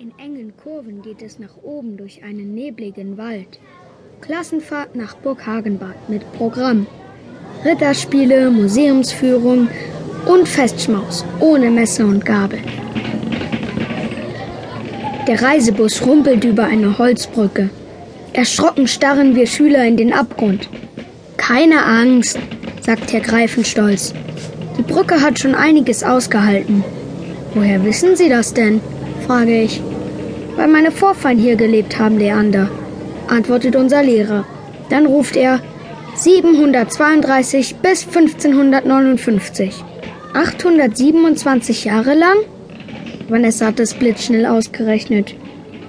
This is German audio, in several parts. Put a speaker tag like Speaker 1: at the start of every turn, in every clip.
Speaker 1: In engen Kurven geht es nach oben durch einen nebligen Wald. Klassenfahrt nach Burg Hagenbad mit Programm. Ritterspiele, Museumsführung und Festschmaus ohne Messer und Gabel. Der Reisebus rumpelt über eine Holzbrücke. Erschrocken starren wir Schüler in den Abgrund. Keine Angst, sagt Herr Greifenstolz. Die Brücke hat schon einiges ausgehalten. Woher wissen Sie das denn? Frage ich. Weil meine Vorfahren hier gelebt haben, Leander, antwortet unser Lehrer. Dann ruft er 732 bis 1559. 827 Jahre lang? Vanessa hat es blitzschnell ausgerechnet.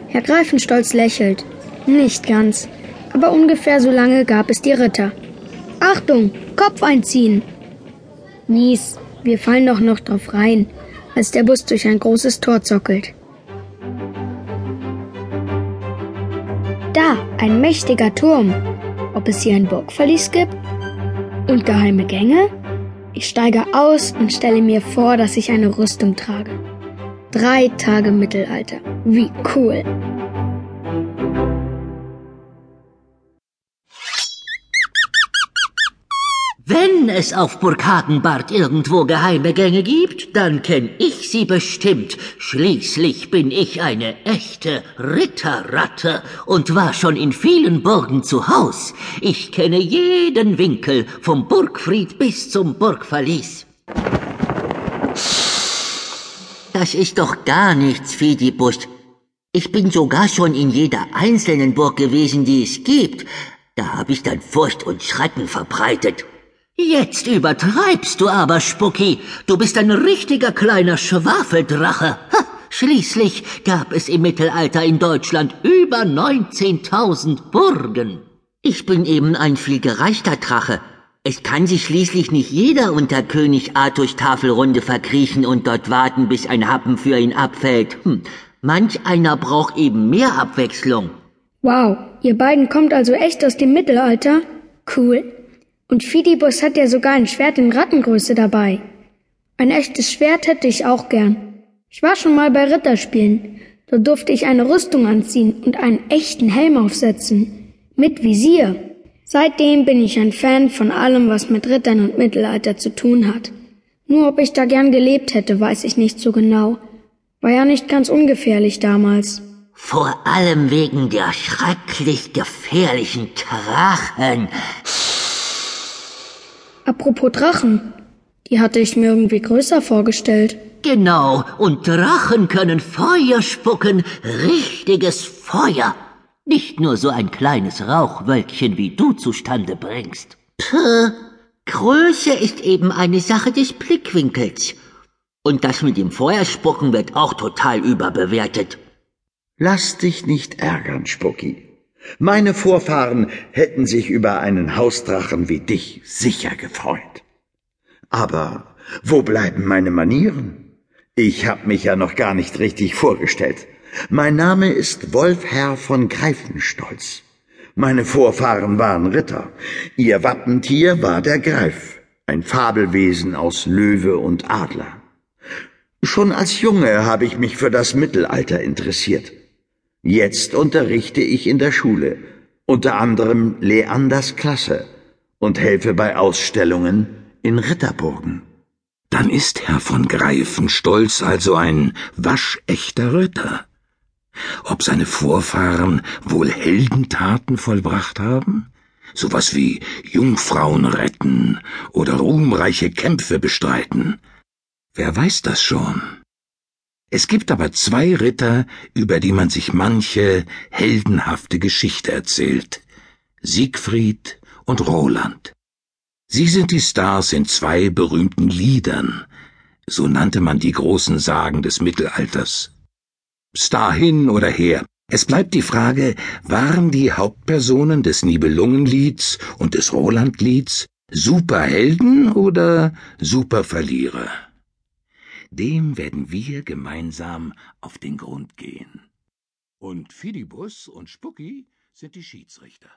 Speaker 1: Herr Greifenstolz lächelt. Nicht ganz, aber ungefähr so lange gab es die Ritter. Achtung, Kopf einziehen! Mies, wir fallen doch noch drauf rein, als der Bus durch ein großes Tor zockelt. Da, ein mächtiger Turm. Ob es hier ein Burgverlies gibt? Und geheime Gänge? Ich steige aus und stelle mir vor, dass ich eine Rüstung trage. Drei Tage Mittelalter. Wie cool.
Speaker 2: Wenn es auf Burg Hagenbart irgendwo geheime Gänge gibt, dann kenn ich sie bestimmt. Schließlich bin ich eine echte Ritterratte und war schon in vielen Burgen zu Haus. Ich kenne jeden Winkel vom Burgfried bis zum Burgverlies. Das ist doch gar nichts, Fidibus. Ich bin sogar schon in jeder einzelnen Burg gewesen, die es gibt. Da habe ich dann Furcht und Schrecken verbreitet. Jetzt übertreibst du aber, Spucki. Du bist ein richtiger kleiner Schwafeldrache. Ha, schließlich gab es im Mittelalter in Deutschland über 19.000 Burgen. Ich bin eben ein viel gereichter Drache. Es kann sich schließlich nicht jeder unter König Arthurs Tafelrunde verkriechen und dort warten, bis ein Happen für ihn abfällt. Hm. Manch einer braucht eben mehr Abwechslung.
Speaker 1: Wow, ihr beiden kommt also echt aus dem Mittelalter? Cool. Und Fidibus hat ja sogar ein Schwert in Rattengröße dabei. Ein echtes Schwert hätte ich auch gern. Ich war schon mal bei Ritterspielen. Da durfte ich eine Rüstung anziehen und einen echten Helm aufsetzen. Mit Visier. Seitdem bin ich ein Fan von allem, was mit Rittern und Mittelalter zu tun hat. Nur ob ich da gern gelebt hätte, weiß ich nicht so genau. War ja nicht ganz ungefährlich damals.
Speaker 2: Vor allem wegen der schrecklich gefährlichen Drachen.
Speaker 1: Apropos Drachen, die hatte ich mir irgendwie größer vorgestellt.
Speaker 2: Genau, und Drachen können Feuer spucken, richtiges Feuer. Nicht nur so ein kleines Rauchwölkchen wie du zustande bringst. Puh, Größe ist eben eine Sache des Blickwinkels. Und das mit dem Feuerspucken wird auch total überbewertet.
Speaker 3: Lass dich nicht ärgern, Spucki. Meine Vorfahren hätten sich über einen Hausdrachen wie dich sicher gefreut. Aber wo bleiben meine Manieren? Ich hab mich ja noch gar nicht richtig vorgestellt. Mein Name ist Wolfherr von Greifenstolz. Meine Vorfahren waren Ritter. Ihr Wappentier war der Greif, ein Fabelwesen aus Löwe und Adler. Schon als Junge habe ich mich für das Mittelalter interessiert. Jetzt unterrichte ich in der Schule, unter anderem Leanders Klasse und helfe bei Ausstellungen in Ritterburgen.
Speaker 4: Dann ist Herr von Greifenstolz also ein waschechter Ritter. Ob seine Vorfahren wohl Heldentaten vollbracht haben? Sowas wie Jungfrauen retten oder ruhmreiche Kämpfe bestreiten. Wer weiß das schon? Es gibt aber zwei Ritter, über die man sich manche heldenhafte Geschichte erzählt. Siegfried und Roland. Sie sind die Stars in zwei berühmten Liedern. So nannte man die großen Sagen des Mittelalters. Star hin oder her. Es bleibt die Frage, waren die Hauptpersonen des Nibelungenlieds und des Rolandlieds Superhelden oder Superverlierer? Dem werden wir gemeinsam auf den Grund gehen. Und Fidibus und Spucki sind die Schiedsrichter.